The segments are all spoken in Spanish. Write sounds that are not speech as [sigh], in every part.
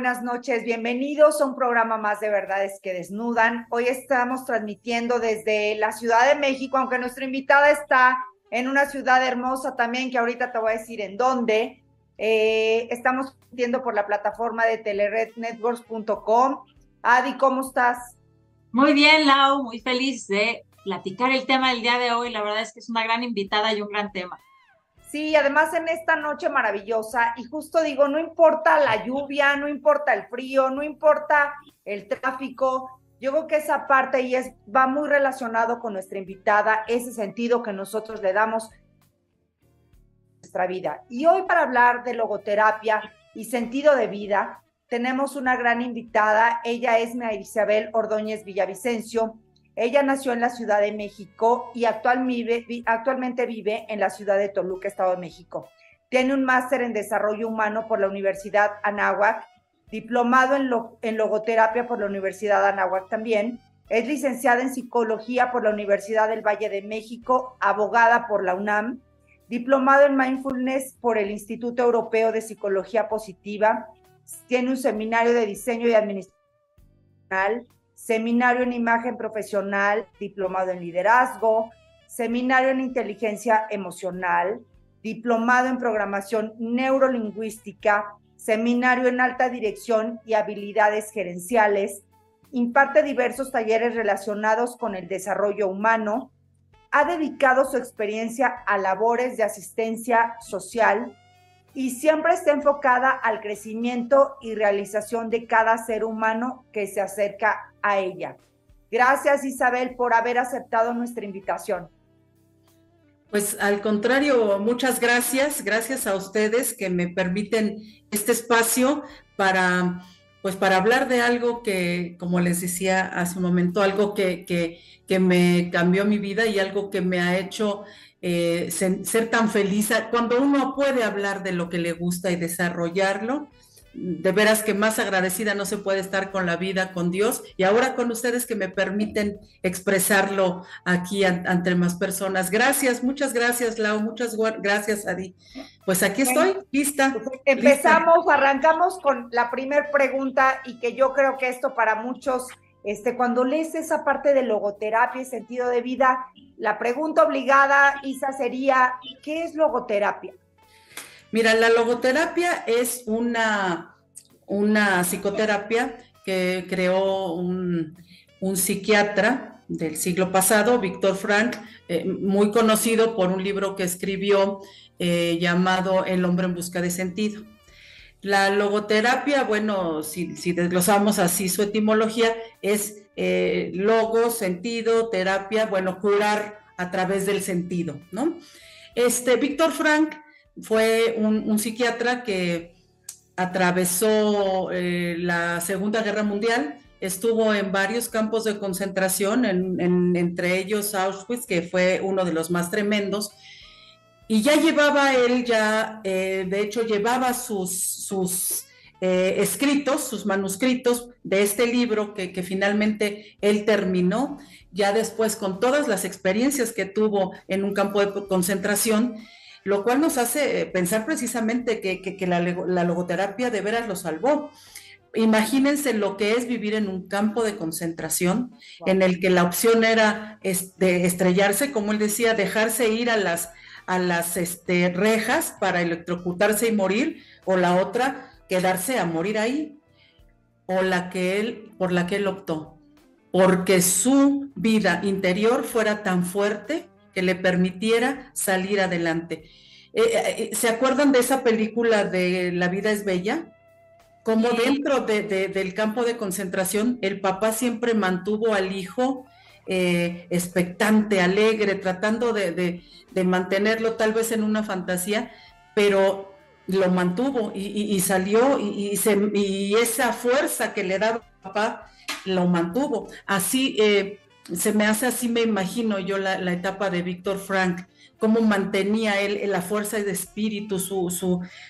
Buenas noches, bienvenidos a un programa más de Verdades que Desnudan. Hoy estamos transmitiendo desde la Ciudad de México, aunque nuestra invitada está en una ciudad hermosa también, que ahorita te voy a decir en dónde. Eh, estamos transmitiendo por la plataforma de telerednetworks.com. Adi, ¿cómo estás? Muy bien, Lau, muy feliz de platicar el tema del día de hoy. La verdad es que es una gran invitada y un gran tema. Sí, además en esta noche maravillosa, y justo digo, no importa la lluvia, no importa el frío, no importa el tráfico, yo creo que esa parte y es, va muy relacionado con nuestra invitada, ese sentido que nosotros le damos a nuestra vida. Y hoy para hablar de logoterapia y sentido de vida, tenemos una gran invitada, ella es María Isabel Ordóñez Villavicencio, ella nació en la Ciudad de México y actualmente vive en la ciudad de Toluca, Estado de México. Tiene un máster en desarrollo humano por la Universidad Anáhuac, diplomado en, logoterapia por la Universidad Anáhuac también. Es licenciada en psicología por la Universidad del Valle de México, abogada por la UNAM, diplomado en mindfulness por el Instituto Europeo de Psicología Positiva. Tiene un seminario de diseño y administración seminario en imagen profesional, diplomado en liderazgo, seminario en inteligencia emocional, diplomado en programación neurolingüística, seminario en alta dirección y habilidades gerenciales, imparte diversos talleres relacionados con el desarrollo humano, ha dedicado su experiencia a labores de asistencia social y siempre está enfocada al crecimiento y realización de cada ser humano que se acerca a ella. Gracias Isabel por haber aceptado nuestra invitación. Pues al contrario, muchas gracias, gracias a ustedes que me permiten este espacio para pues para hablar de algo que, como les decía hace un momento, algo que, que, que me cambió mi vida y algo que me ha hecho eh, ser, tan feliz, cuando uno puede hablar de lo que le gusta y desarrollarlo, de veras que más agradecida no se puede estar con la vida, con Dios y ahora con ustedes que me permiten expresarlo aquí ante más personas. Gracias, muchas gracias, Lau, muchas gracias, Adi. Pues aquí estoy, lista. Pues, empezamos, arrancamos con la primera pregunta y que yo creo que esto para muchos este, cuando lees esa parte de logoterapia y sentido de vida, la pregunta obligada, Isa, sería, ¿qué es logoterapia? Mira, la logoterapia es una, una psicoterapia que creó un, psiquiatra del siglo pasado, Víctor Frank, eh, muy conocido por un libro que escribió eh, llamado El hombre en busca de sentido. La logoterapia, bueno, si, desglosamos así su etimología, es eh, logo, sentido, terapia, bueno, curar a través del sentido, ¿no? Este, Víctor Frank fue un, psiquiatra que atravesó eh, la Segunda Guerra Mundial, estuvo en varios campos de concentración, entre ellos Auschwitz, que fue uno de los más tremendos, y ya llevaba él, ya, eh, de hecho, llevaba sus, eh, escritos, sus manuscritos de este libro que, finalmente él terminó, ya después con todas las experiencias que tuvo en un campo de concentración, lo cual nos hace pensar precisamente que, la, la, logoterapia de veras lo salvó. Imagínense lo que es vivir en un campo de concentración en el que la opción era de estrellarse, como él decía, dejarse ir a las a las este, rejas para electrocutarse y morir, o la otra, quedarse a morir ahí, o la que él, por la que él optó, porque su vida interior fuera tan fuerte que le permitiera salir adelante. Eh, eh, eh, ¿Se acuerdan de esa película de La vida es bella? Como dentro del campo de concentración, el papá siempre mantuvo al hijo eh, expectante, alegre, tratando de, mantenerlo tal vez en una fantasía, pero lo mantuvo y, salió y, y, esa fuerza que le daba papá lo mantuvo. Así se me hace, así me imagino yo la, etapa de Víctor Frank, cómo mantenía él la fuerza de espíritu, su,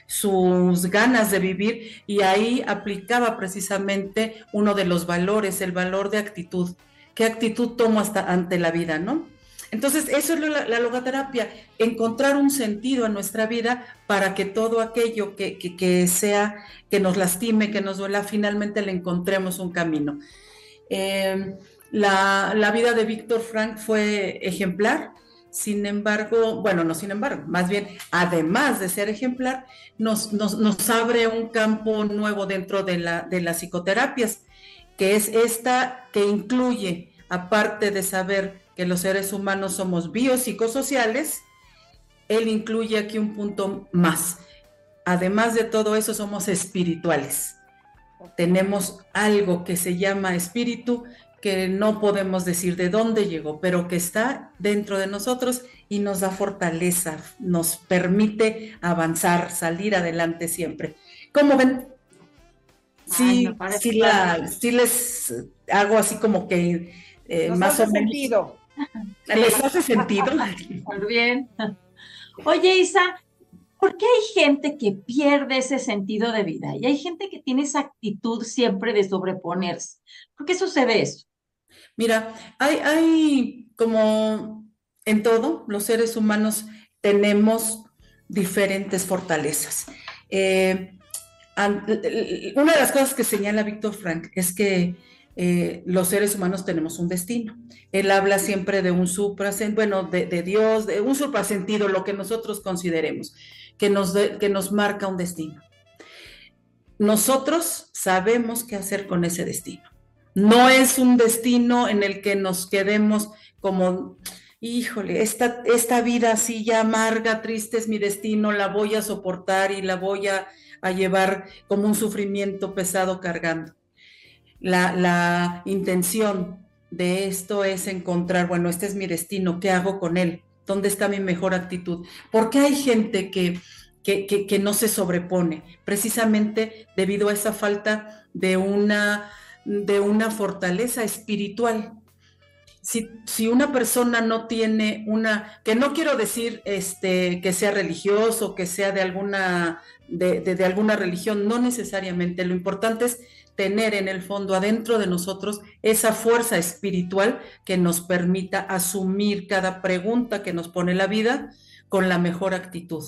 sus ganas de vivir y ahí aplicaba precisamente uno de los valores, el valor de actitud qué actitud tomo hasta ante la vida, ¿no? Entonces, eso es la, logoterapia, encontrar un sentido en nuestra vida para que todo aquello que, sea, que nos lastime, que nos duela, finalmente le encontremos un camino. Eh, la, la, vida de Víctor Frank fue ejemplar, sin embargo, bueno, no sin embargo, más bien, además de ser ejemplar, nos, nos, abre un campo nuevo dentro de, la, de las psicoterapias, que es esta que incluye, aparte de saber que los seres humanos somos biopsicosociales, él incluye aquí un punto más. Además de todo eso, somos espirituales. Tenemos algo que se llama espíritu, que no podemos decir de dónde llegó, pero que está dentro de nosotros y nos da fortaleza, nos permite avanzar, salir adelante siempre. ¿Cómo ven? Sí, sí, les hago así como que eh, más o menos. Sentido. [laughs] ¿Les hace sentido? Muy bien. Oye, Isa, ¿por qué hay gente que pierde ese sentido de vida y hay gente que tiene esa actitud siempre de sobreponerse? ¿Por qué sucede eso? Mira, hay, como en todo, los seres humanos tenemos diferentes fortalezas. Eh, una de las cosas que señala Víctor Frank es que eh, los seres humanos tenemos un destino. Él habla siempre de un suprasentido, bueno, de, Dios, de un suprasentido, lo que nosotros consideremos, que nos, que nos marca un destino. Nosotros sabemos qué hacer con ese destino. No es un destino en el que nos quedemos como, híjole, esta, esta vida así ya amarga, triste es mi destino, la voy a soportar y la voy a, llevar como un sufrimiento pesado cargando. La, la intención de esto es encontrar, bueno, este es mi destino, ¿qué hago con él? ¿Dónde está mi mejor actitud? Porque hay gente que, que, que, no se sobrepone, precisamente debido a esa falta de una de una fortaleza espiritual. Si, si, una persona no tiene una, que no quiero decir este, que sea religioso, que sea de alguna, de, de, alguna religión, no necesariamente, lo importante es tener en el fondo adentro de nosotros esa fuerza espiritual que nos permita asumir cada pregunta que nos pone la vida con la mejor actitud.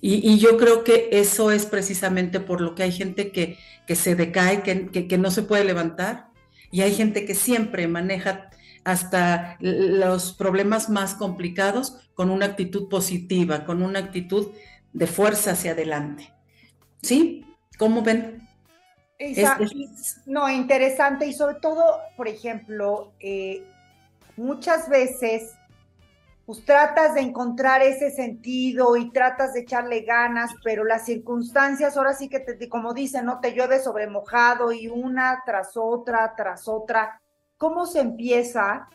Y, yo creo que eso es precisamente por lo que hay gente que, que se decae, que, que, no se puede levantar, y hay gente que siempre maneja hasta los problemas más complicados con una actitud positiva, con una actitud de fuerza hacia adelante. ¿Sí? ¿Cómo ven? no, interesante y sobre todo, por ejemplo, eh, muchas veces pues tratas de encontrar ese sentido y tratas de echarle ganas, pero las circunstancias ahora sí que te, como dicen, no te llueve sobre mojado y una tras otra, tras otra. ¿Cómo se empieza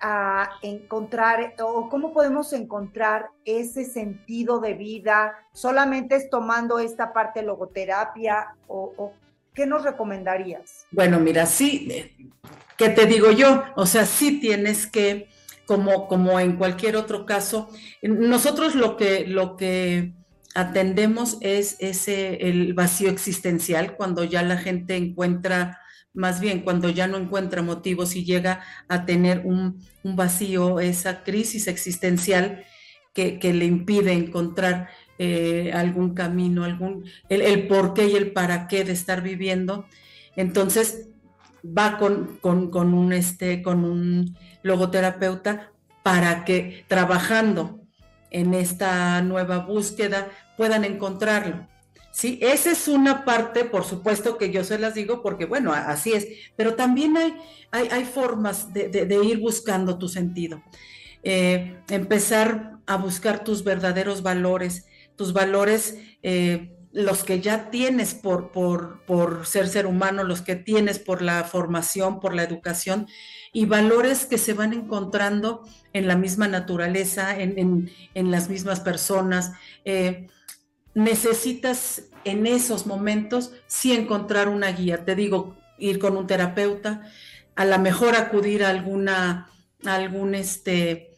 a encontrar o cómo podemos encontrar ese sentido de vida? ¿Solamente es tomando esta parte logoterapia o, o qué nos recomendarías? Bueno, mira, sí, eh, ¿qué te digo yo? O sea, sí tienes que como, como en cualquier otro caso. Nosotros lo que, lo que atendemos es ese, el vacío existencial, cuando ya la gente encuentra, más bien cuando ya no encuentra motivos y llega a tener un, vacío, esa crisis existencial que, le impide encontrar eh, algún camino, algún, el, el por qué y el para qué de estar viviendo. Entonces, va con, con, un, este, con un logoterapeuta para que trabajando en esta nueva búsqueda puedan encontrarlo. Sí, esa es una parte, por supuesto que yo se las digo porque, bueno, así es, pero también hay, hay, formas de, ir buscando tu sentido. Eh, empezar a buscar tus verdaderos valores, tus valores eh, los que ya tienes por, por, ser ser humano, los que tienes por la formación, por la educación, y valores que se van encontrando en la misma naturaleza, en, las mismas personas. Eh, necesitas en esos momentos sí encontrar una guía. Te digo, ir con un terapeuta, a lo mejor acudir a alguna, algún este,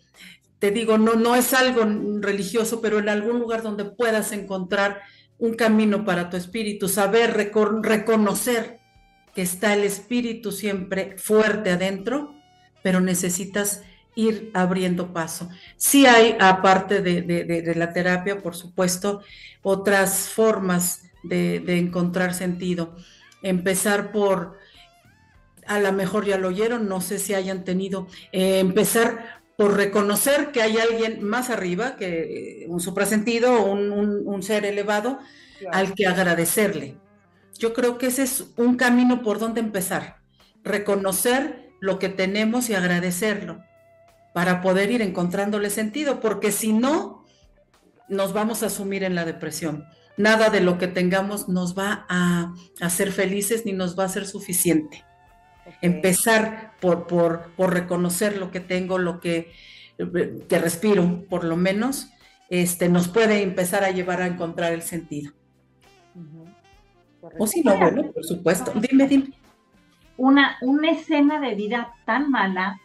te digo, no, no es algo religioso, pero en algún lugar donde puedas encontrar un camino para tu espíritu, saber reconocer que está el espíritu siempre fuerte adentro, pero necesitas ir abriendo paso. Sí hay, aparte de, la terapia, por supuesto, otras formas de, encontrar sentido. Empezar por, a lo mejor ya lo oyeron, no sé si hayan tenido, eh, empezar por reconocer que hay alguien más arriba, que un suprasentido, un, un, ser elevado, al que agradecerle. Yo creo que ese es un camino por donde empezar, reconocer lo que tenemos y agradecerlo para poder ir encontrándole sentido, porque si no, nos vamos a sumir en la depresión. Nada de lo que tengamos nos va a hacer felices ni nos va a ser suficiente. Empezar por, por, por, reconocer lo que tengo, lo que, que respiro, por lo menos, este, nos puede empezar a llevar a encontrar el sentido. O si no, bueno, por supuesto. Dime, dime. Una, una escena de vida tan mala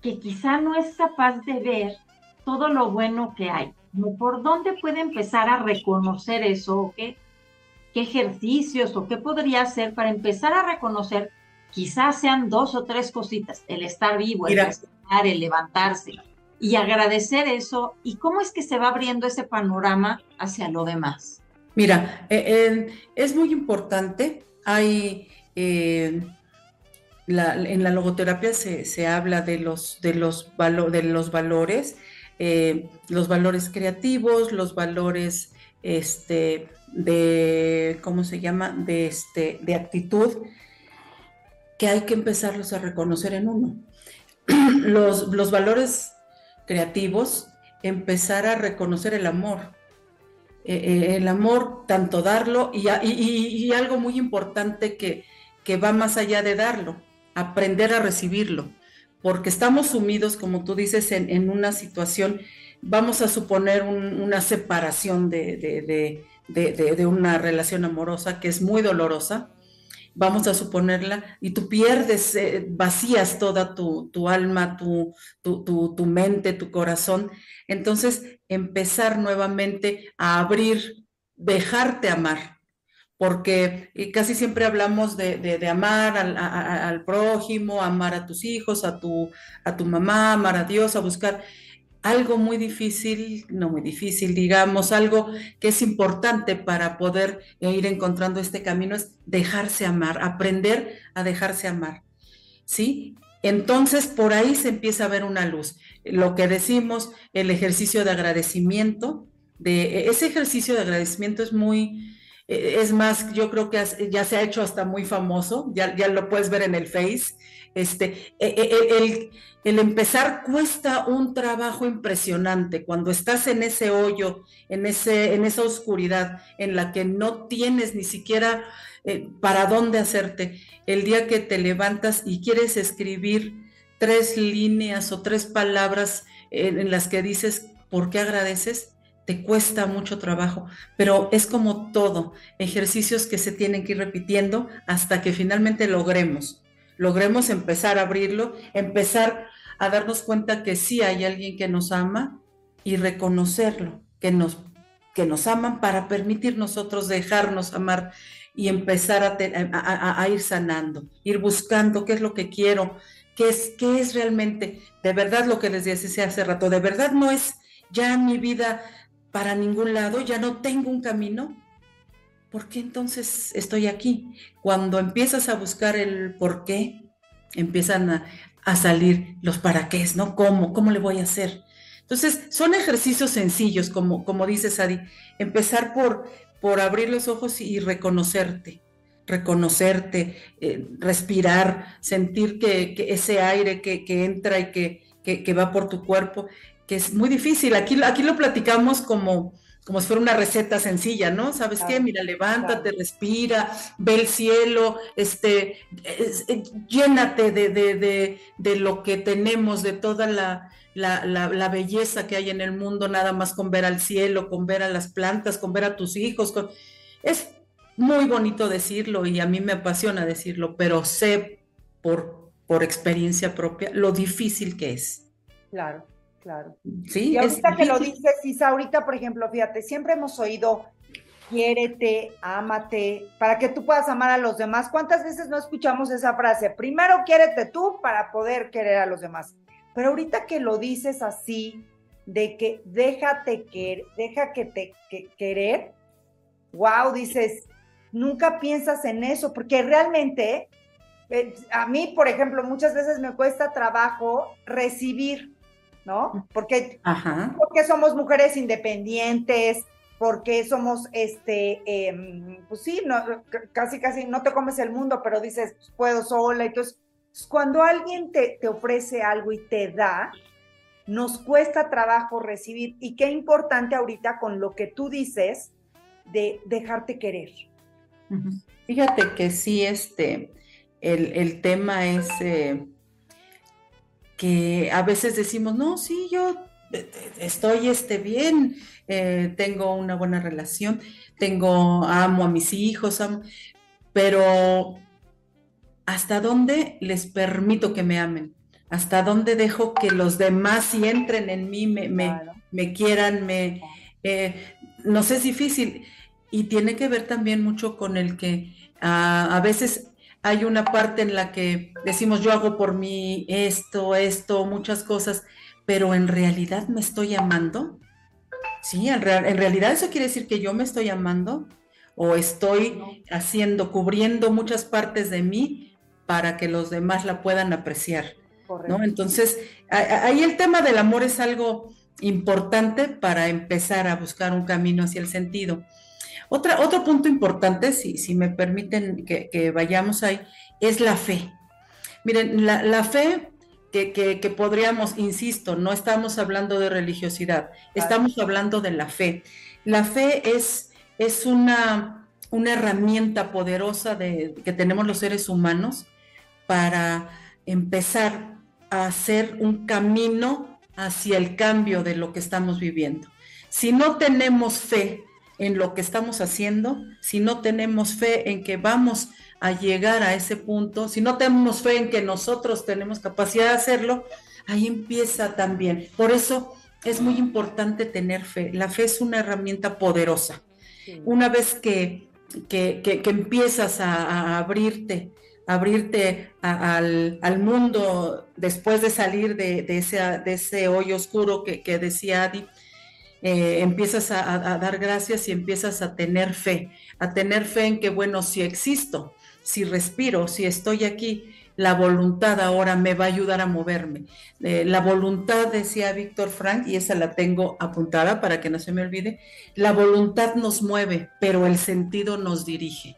que quizá no es capaz de ver todo lo bueno que hay. ¿Por dónde puede empezar a reconocer eso? ¿Qué, ¿Qué ejercicios o qué podría hacer para empezar a reconocer? Quizás sean dos o tres cositas, el estar vivo, el respirar, el levantarse y agradecer eso. ¿Y cómo es que se va abriendo ese panorama hacia lo demás? Mira, eh, es muy importante. Hay eh, en la logoterapia se, habla de los, de los, de los valores, eh, los valores creativos, los valores este, de, ¿cómo se llama? De, este, de actitud, que hay que empezarlos a reconocer en uno. [clears throat] Los, los valores creativos, empezar a reconocer el amor. Eh, eh, el amor, tanto darlo y, algo muy importante que, que va más allá de darlo, aprender a recibirlo, porque estamos sumidos, como tú dices, en, una situación, vamos a suponer una separación de, una relación amorosa que es muy dolorosa, vamos a suponerla, y tú pierdes, eh, vacías toda tu, alma, tu, tu, mente, tu corazón. Entonces, empezar nuevamente a abrir, dejarte amar, porque casi siempre hablamos de, amar al, prójimo, amar a tus hijos, a tu, a tu mamá, amar a Dios, a buscar algo muy difícil, no muy difícil, digamos, algo que es importante para poder ir encontrando este camino es dejarse amar, aprender a dejarse amar. ¿Sí? Entonces, por ahí se empieza a ver una luz. Lo que decimos, el ejercicio de agradecimiento, de ese ejercicio de agradecimiento es muy, eh, es más, yo creo que ya se ha hecho hasta muy famoso, ya, ya lo puedes ver en el Face. Este, e, e, e, el, empezar cuesta un trabajo impresionante cuando estás en ese hoyo, en, ese, en esa oscuridad en la que no tienes ni siquiera eh, para dónde hacerte. El día que te levantas y quieres escribir tres líneas o tres palabras en las que dices, ¿por qué agradeces? te cuesta mucho trabajo, pero es como todo, ejercicios que se tienen que ir repitiendo hasta que finalmente logremos, logremos empezar a abrirlo, empezar a darnos cuenta que sí hay alguien que nos ama y reconocerlo, que nos, que nos aman para permitir nosotros dejarnos amar y empezar a, a, ir sanando, ir buscando qué es lo que quiero, qué es, qué es realmente, de verdad lo que les decía hace rato, de verdad no es ya mi vida para ningún lado, ya no tengo un camino, ¿por qué entonces estoy aquí? Cuando empiezas a buscar el por qué, empiezan a, salir los para qué, ¿no? ¿Cómo? ¿Cómo le voy a hacer? Entonces, son ejercicios sencillos, como, como dice Sadi, empezar por, por abrir los ojos y, reconocerte, reconocerte, eh, respirar, sentir que, ese aire que, entra y que, que, va por tu cuerpo, que es muy difícil. Aquí, aquí lo platicamos como, como si fuera una receta sencilla, ¿no? ¿Sabes qué? Mira, levántate, respira, ve el cielo, este, eh, llénate de, de, de, lo que tenemos, de toda la, la, la, belleza que hay en el mundo, nada más con ver al cielo, con ver a las plantas, con ver a tus hijos. Con... Es muy bonito decirlo y a mí me apasiona decirlo, pero sé por, por experiencia propia lo difícil que es. Claro. Claro. Sí. Y ahorita que lo dices, Isa, ahorita, por ejemplo, fíjate, siempre hemos oído quiérete, ámate, para que tú puedas amar a los demás. ¿Cuántas veces no escuchamos esa frase? Primero quiérete tú para poder querer a los demás. Pero ahorita que lo dices así, de que déjate querer, deja que te querer, wow, dices, nunca piensas en eso, porque realmente eh, a mí, por ejemplo, muchas veces me cuesta trabajo recibir, ¿no? Porque, porque somos mujeres independientes, porque somos, este, em, pues sí, no, casi, casi no te comes el mundo, pero dices, pues, puedo sola. Entonces, cuando alguien te, te ofrece algo y te da, nos cuesta trabajo recibir. Y qué importante ahorita con lo que tú dices de dejarte querer. Fíjate que sí, este, el, tema es eh, que a veces decimos, no, sí, yo eh, estoy este, bien, eh, tengo una buena relación, tengo, amo a mis hijos, pero ¿hasta dónde les permito que me amen? ¿Hasta dónde dejo que los demás si entren en mí, me, me, quieran, me... no sé, es difícil. Y tiene que ver también mucho con el que ah, a veces hay una parte en la que decimos yo hago por mí esto, esto, muchas cosas, pero en realidad me estoy amando. Sí, en, en realidad eso quiere decir que yo me estoy amando o estoy haciendo, cubriendo muchas partes de mí para que los demás la puedan apreciar. ¿no? Entonces, ahí el tema del amor es algo importante para empezar a buscar un camino hacia el sentido. Otra, otro punto importante, si, si me permiten que, vayamos ahí, es la fe. Miren, la, fe que, podríamos, insisto, no estamos hablando de religiosidad, estamos hablando de la fe. La fe es, es una, una herramienta poderosa de, que tenemos los seres humanos para empezar a hacer un camino hacia el cambio de lo que estamos viviendo. Si no tenemos fe en lo que estamos haciendo, si no tenemos fe en que vamos a llegar a ese punto, si no tenemos fe en que nosotros tenemos capacidad de hacerlo, ahí empieza también. Por eso es muy importante tener fe. La fe es una herramienta poderosa. Una vez que, que, empiezas a, abrirte, abrirte al, mundo después de salir de, ese, de ese hoyo oscuro que, decía Adi, eh, empiezas a, dar gracias y empiezas a tener fe, a tener fe en que, bueno, si existo, si respiro, si estoy aquí, la voluntad ahora me va a ayudar a moverme. Eh, la voluntad, decía Víctor Frank, y esa la tengo apuntada para que no se me olvide, la voluntad nos mueve, pero el sentido nos dirige.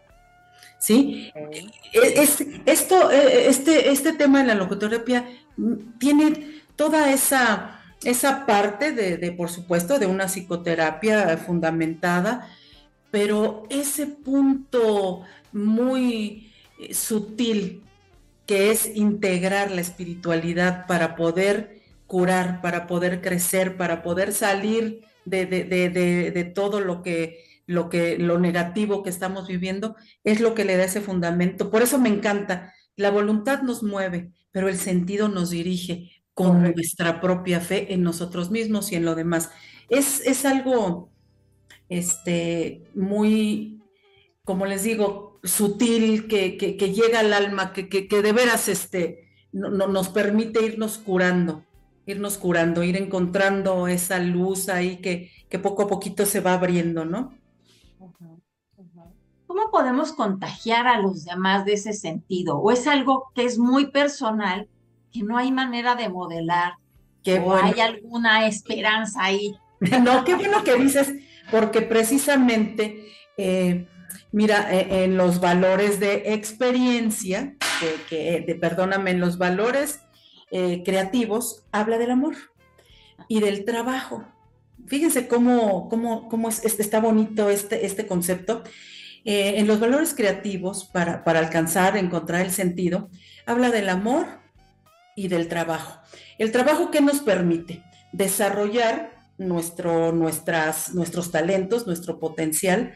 ¿Sí? E, esto, e, este, este tema de la logoterapia mm, tiene toda esa esa parte de, por supuesto, de una psicoterapia fundamentada, pero ese punto muy eh, sutil que es integrar la espiritualidad para poder curar, para poder crecer, para poder salir de, de, todo lo que, lo que, lo negativo que estamos viviendo, es lo que le da ese fundamento. Por eso me encanta. La voluntad nos mueve, pero el sentido nos dirige con nuestra propia fe en nosotros mismos y en lo demás. Es, algo este, muy, como les digo, sutil, que, llega al alma, que, de veras este, no, nos permite irnos curando, irnos curando, ir encontrando esa luz ahí que, que poco a poquito se va abriendo, ¿no? ¿Cómo podemos contagiar a los demás de ese sentido? ¿O es algo que es muy personal que no hay manera de modelar, que o hay alguna esperanza ahí. [laughs] No, qué bueno que dices, porque precisamente, eh, mira, eh, en los valores de experiencia, que, de, perdóname, en los valores eh, creativos, habla del amor y del trabajo. Fíjense cómo, cómo, cómo está bonito este, este concepto. en los valores creativos, para, para alcanzar, encontrar el sentido, habla del amor, y del trabajo. El trabajo que nos permite desarrollar nuestro, nuestras, nuestros talentos, nuestro potencial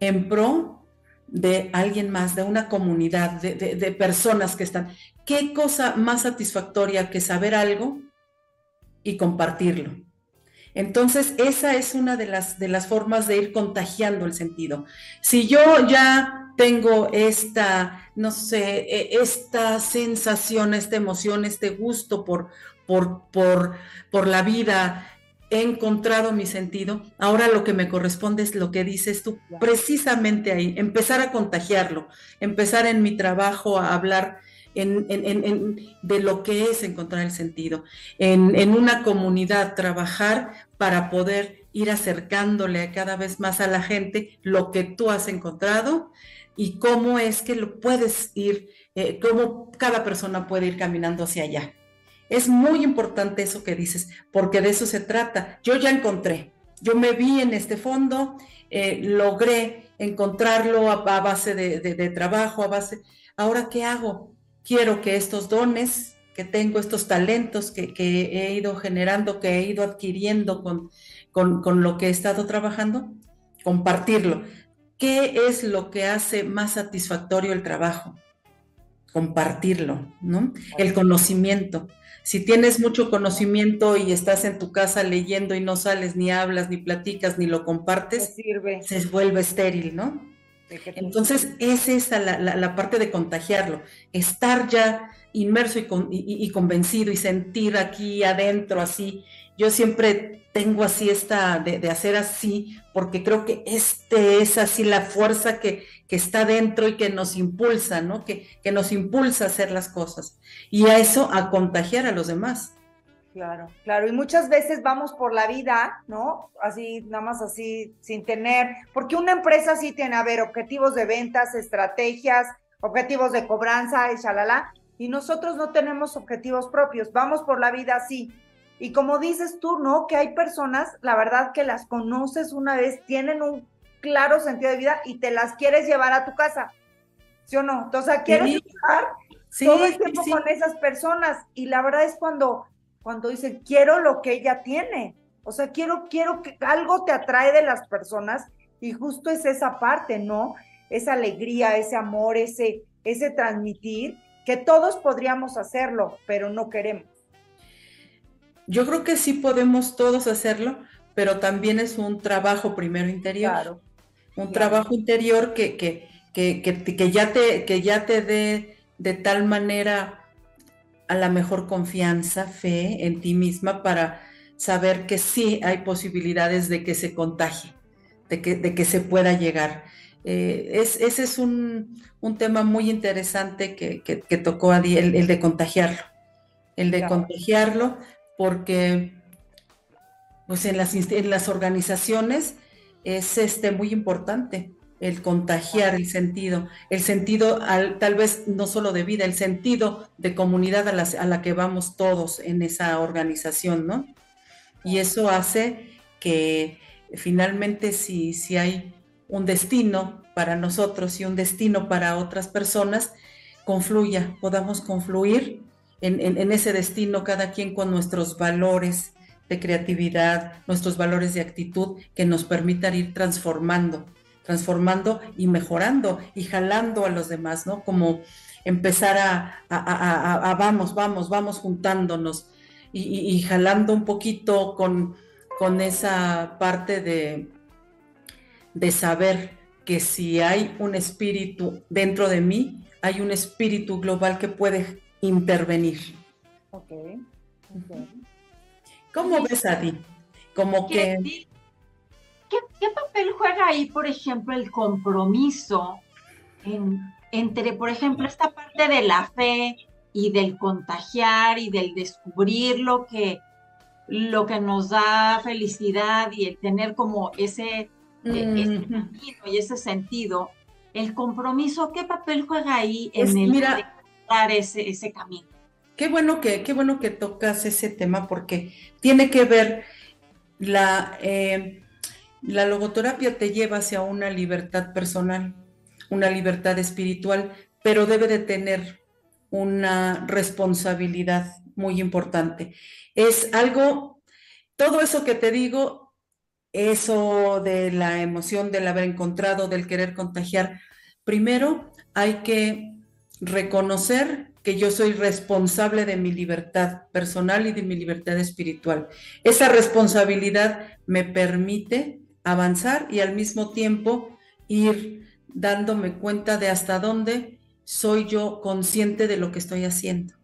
en pro de alguien más, de una comunidad, de, personas que están. ¿Qué cosa más satisfactoria que saber algo y compartirlo? Entonces, esa es una de las, de las formas de ir contagiando el sentido. Si yo ya tengo esta, no sé, e, esta sensación, esta emoción, este gusto por, por, por, por la vida, he encontrado mi sentido. Ahora lo que me corresponde es lo que dices tú, precisamente ahí, empezar a contagiarlo, empezar en mi trabajo a hablar en, de lo que es encontrar el sentido, en, una comunidad, trabajar para poder ir acercándole cada vez más a la gente lo que tú has encontrado y cómo es que lo puedes ir, eh, cómo cada persona puede ir caminando hacia allá. Es muy importante eso que dices, porque de eso se trata. Yo ya encontré, yo me vi en este fondo, eh, logré encontrarlo a, base de, trabajo, a base... Ahora, ¿qué hago? Quiero que estos dones que tengo, estos talentos que, he ido generando, que he ido adquiriendo con, con, con lo que he estado trabajando, compartirlo. ¿Qué es lo que hace más satisfactorio el trabajo? Compartirlo, ¿no? El conocimiento. Si tienes mucho conocimiento y estás en tu casa leyendo y no sales, ni hablas, ni platicas, ni lo compartes, se vuelve estéril, ¿no? Entonces, esa es la, parte de contagiarlo, estar ya inmerso y, convencido y sentir aquí adentro así. Yo siempre tengo así esta de, hacer así, porque creo que este es así la fuerza que, que está dentro y que nos impulsa, ¿no? Que, que nos impulsa a hacer las cosas y a eso a contagiar a los demás. Claro, claro, y muchas veces vamos por la vida, ¿no? Así, nada más así, sin tener, porque una empresa sí tiene, a ver, objetivos de ventas, estrategias, objetivos de cobranza, y shalala, y nosotros no tenemos objetivos propios, vamos por la vida así. Y como dices tú, ¿no? Que hay personas, la verdad que las conoces una vez, tienen un claro sentido de vida y te las quieres llevar a tu casa. ¿Sí o no? Entonces, quieres estar todo el tiempo con esas personas. Y la verdad es cuando, cuando dicen, quiero lo que ella tiene. O sea, quiero, quiero que algo te atrae de las personas y justo es esa parte, ¿no? Esa alegría, ese amor, ese, ese transmitir, que todos podríamos hacerlo, pero no queremos. Yo creo que sí podemos todos hacerlo, pero también es un trabajo primero interior. Claro un trabajo interior que, que, que, que, ya te, que ya te dé de tal manera a la mejor confianza, fe en ti misma para saber que sí hay posibilidades de que se contagie, de que, de que se pueda llegar. Eh, es, ese es un, un, tema muy interesante que, que, tocó a el, el, de contagiarlo, el de contagiarlo, porque pues en las, en las organizaciones es este, muy importante el contagiar el sentido, el sentido al, tal vez no solo de vida, el sentido de comunidad a la, a la que vamos todos en esa organización, ¿no? Y eso hace que finalmente si, si hay un destino para nosotros y un destino para otras personas, confluya, podamos confluir en, ese destino cada quien con nuestros valores, de creatividad, nuestros valores de actitud que nos permitan ir transformando, transformando y mejorando y jalando a los demás, ¿no? Como empezar a, vamos, vamos, vamos juntándonos y, jalando un poquito con, con esa parte de, de saber que si hay un espíritu dentro de mí, hay un espíritu global que puede intervenir. Ok. ¿Cómo ves a ti? Como que... ¿Qué, papel juega ahí, por ejemplo, el compromiso entre, por ejemplo, esta parte de la fe y del contagiar y del descubrir lo que, lo que nos da felicidad y el tener como ese, e, y ese sentido? El compromiso, ¿qué papel juega ahí en el mira, ese, camino? Qué bueno que, qué bueno que tocas ese tema porque tiene que ver la, eh, la logoterapia te lleva hacia una libertad personal, una libertad espiritual, pero debe de tener una responsabilidad muy importante. Es algo, todo eso que te digo, eso de la emoción del haber encontrado, del querer contagiar, primero hay que reconocer que yo soy responsable de mi libertad personal y de mi libertad espiritual. Esa responsabilidad me permite avanzar y al mismo tiempo ir dándome cuenta de hasta dónde soy yo consciente de lo que estoy haciendo,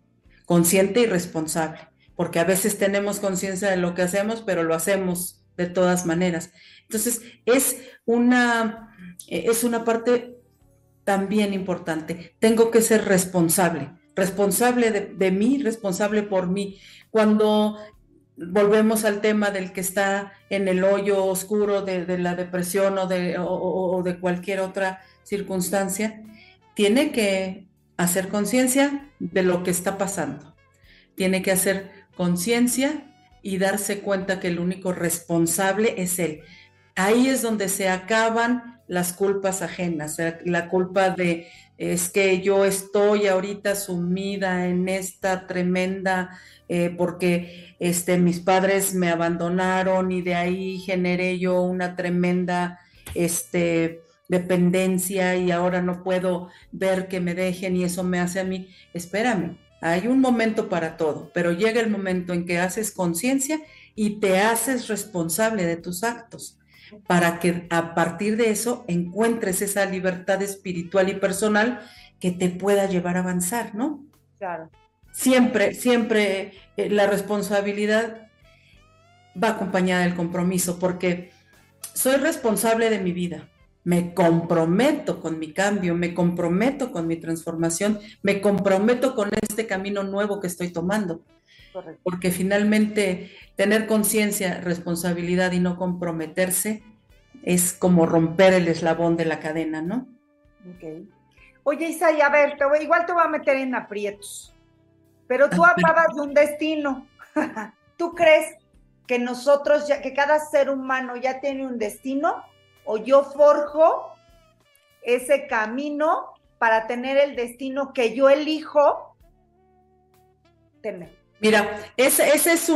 consciente y responsable, porque a veces tenemos conciencia de lo que hacemos, pero lo hacemos de todas maneras. Entonces, es una, es una parte también importante. Tengo que ser responsable, responsable de, mí, responsable por mí. Cuando volvemos al tema del que está en el hoyo oscuro de, la depresión o de, cualquier otra circunstancia, tiene que hacer conciencia de lo que está pasando. Tiene que hacer conciencia y darse cuenta que el único responsable es él. Ahí es donde se acaban las culpas ajenas, la culpa de es que yo estoy ahorita sumida en esta tremenda, eh, porque este, mis padres me abandonaron y de ahí generé yo una tremenda este, dependencia y ahora no puedo ver que me dejen y eso me hace a mí. Espérame, hay un momento para todo, pero llega el momento en que haces conciencia y te haces responsable de tus actos para que a partir de eso encuentres esa libertad espiritual y personal que te pueda llevar a avanzar, ¿no? Claro. Siempre, siempre eh, la responsabilidad va acompañada del compromiso, porque soy responsable de mi vida, me comprometo con mi cambio, me comprometo con mi transformación, me comprometo con este camino nuevo que estoy tomando. Porque finalmente tener conciencia, responsabilidad y no comprometerse es como romper el eslabón de la cadena, ¿no? Ok. Oye, Isa, a ver, igual te voy a meter en aprietos, pero tú hablabas de un destino. [laughs] ¿Tú crees que nosotros, ya, que cada ser humano ya tiene un destino? ¿O yo forjo ese camino para tener el destino que yo elijo tener? Mira, esa, es,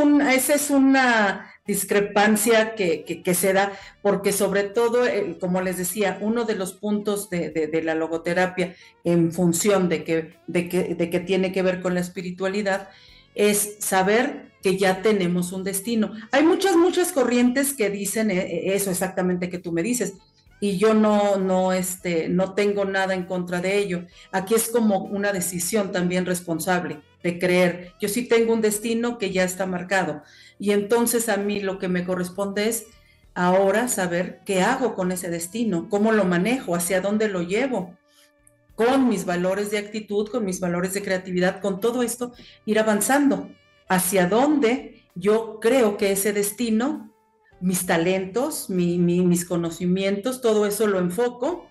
una discrepancia que, se da, porque sobre todo, eh, como les decía, uno de los puntos de, la logoterapia en función de que, de, que, de tiene que ver con la espiritualidad es saber que ya tenemos un destino. Hay muchas, muchas corrientes que dicen eh, eh, eso exactamente que tú me dices y yo no, no, este, no tengo nada en contra de ello. Aquí es como una decisión también responsable de creer. Yo sí tengo un destino que ya está marcado. Y entonces a mí lo que me corresponde es ahora saber qué hago con ese destino, cómo lo manejo, hacia dónde lo llevo, con mis valores de actitud, con mis valores de creatividad, con todo esto, ir avanzando hacia dónde yo creo que ese destino mis talentos, mis conocimientos, todo eso lo enfoco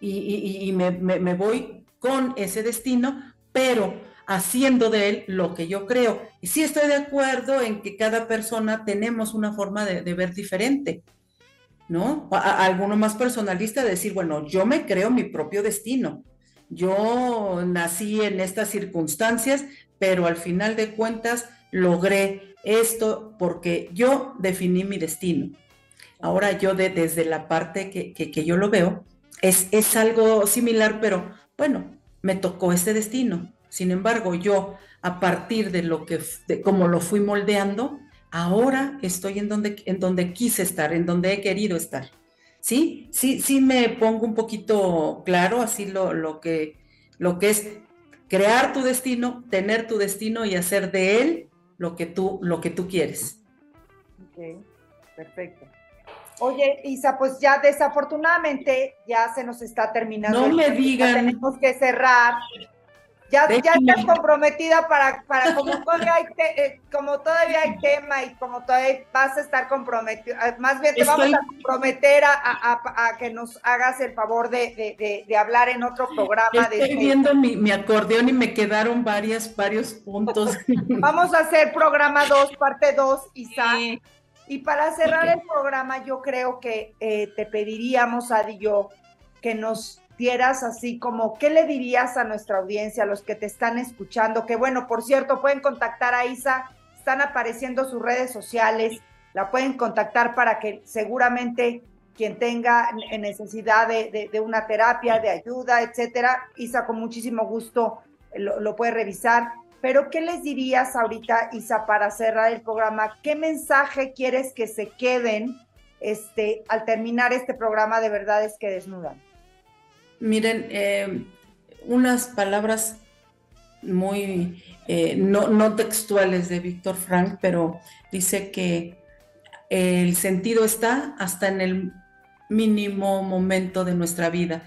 y, me, voy con ese destino, pero haciendo de él lo que yo creo. Y sí estoy de acuerdo en que cada persona tenemos una forma de, ver diferente, ¿no? alguno más personalista decir, bueno, yo me creo mi propio destino. Yo nací en estas circunstancias, pero al final de cuentas logré esto porque yo definí mi destino. Ahora yo desde la parte que, yo lo veo, es, es algo similar, pero bueno, me tocó este destino. Sin embargo, yo a partir de lo que, de como lo fui moldeando, ahora estoy en donde, en donde quise estar, en donde he querido estar. ¿Sí? Sí, sí me pongo un poquito claro, así lo, lo, que, lo que es crear tu destino, tener tu destino y hacer de él lo que tú, lo que tú quieres. Ok, perfecto. Oye, Isa, pues ya desafortunadamente ya se nos está terminando. No me digan. tenemos que cerrar. Ya, ya estás comprometida para, para como, todavía hay eh, como todavía hay tema y como todavía vas a estar comprometido, eh, más bien te vamos a comprometer a, que nos hagas el favor de, de, hablar en otro programa. Estoy viendo mi, mi, acordeón y me quedaron varias, varios puntos. [laughs] vamos a hacer programa 2, parte 2, Isa. Y para cerrar el programa, yo creo que eh, te pediríamos, Adi y yo, que nos dieras así como, ¿qué le dirías a nuestra audiencia, a los que te están escuchando? Que bueno, por cierto, pueden contactar a Isa, están apareciendo sus redes sociales, la pueden contactar para que seguramente quien tenga necesidad de, una terapia, de ayuda, etcétera, Isa con muchísimo gusto lo, lo puede revisar. Pero, ¿qué les dirías ahorita, Isa, para cerrar el programa? ¿Qué mensaje quieres que se queden este, al terminar este programa de Verdades que Desnudan? Miren, eh, unas palabras muy eh, no, no textuales de Víctor Frank, pero dice que el sentido está hasta en el mínimo momento de nuestra vida.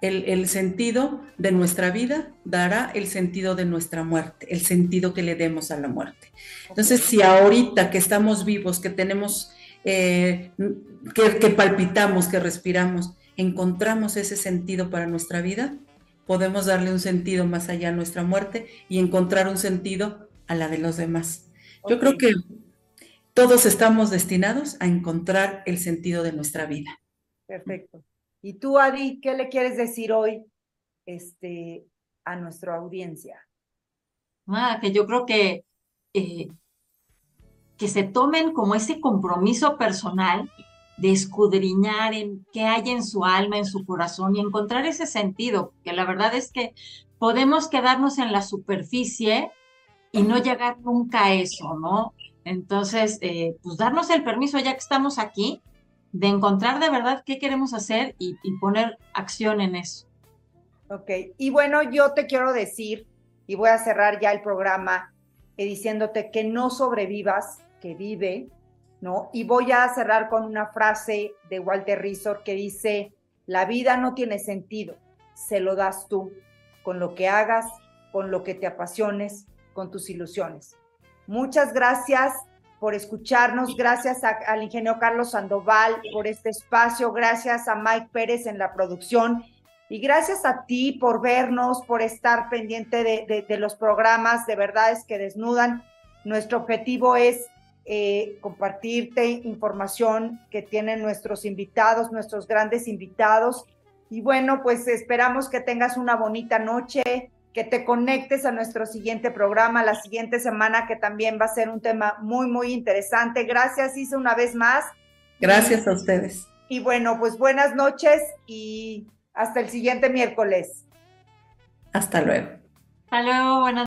El, sentido de nuestra vida dará el sentido de nuestra muerte, el sentido que le demos a la muerte. Entonces, si ahorita que estamos vivos, que tenemos, eh, que, que palpitamos, que respiramos, encontramos ese sentido para nuestra vida, podemos darle un sentido más allá a nuestra muerte y encontrar un sentido a la de los demás. Yo creo que todos estamos destinados a encontrar el sentido de nuestra vida. Perfecto. ¿Y tú, Adi, qué le quieres decir hoy este, a nuestra audiencia? Ah, que yo creo que, eh, que se tomen como ese compromiso personal de escudriñar en qué hay en su alma, en su corazón y encontrar ese sentido, que la verdad es que podemos quedarnos en la superficie y no llegar nunca a eso, ¿no? Entonces, eh, pues darnos el permiso ya que estamos aquí de encontrar de verdad qué queremos hacer y, poner acción en eso. Ok, y bueno, yo te quiero decir, y voy a cerrar ya el programa eh, diciéndote que no sobrevivas, que vive, Y voy a cerrar con una frase de Walter Rizor que dice, la vida no tiene sentido, se lo das tú, con lo que hagas, con lo que te apasiones, con tus ilusiones. Muchas gracias por escucharnos, gracias al ingeniero Carlos Sandoval por este espacio, gracias a Mike Pérez en la producción y gracias a ti por vernos, por estar pendiente de, de los programas, de verdad es que desnudan. Nuestro objetivo es eh, compartirte información que tienen nuestros invitados, nuestros grandes invitados. Y bueno, pues esperamos que tengas una bonita noche, que te conectes a nuestro siguiente programa la siguiente semana, que también va a ser un tema muy, muy interesante. Gracias, Isa, una vez más. Gracias a ustedes. Y bueno, pues buenas noches y hasta el siguiente miércoles. Hasta luego. Hasta luego, buenas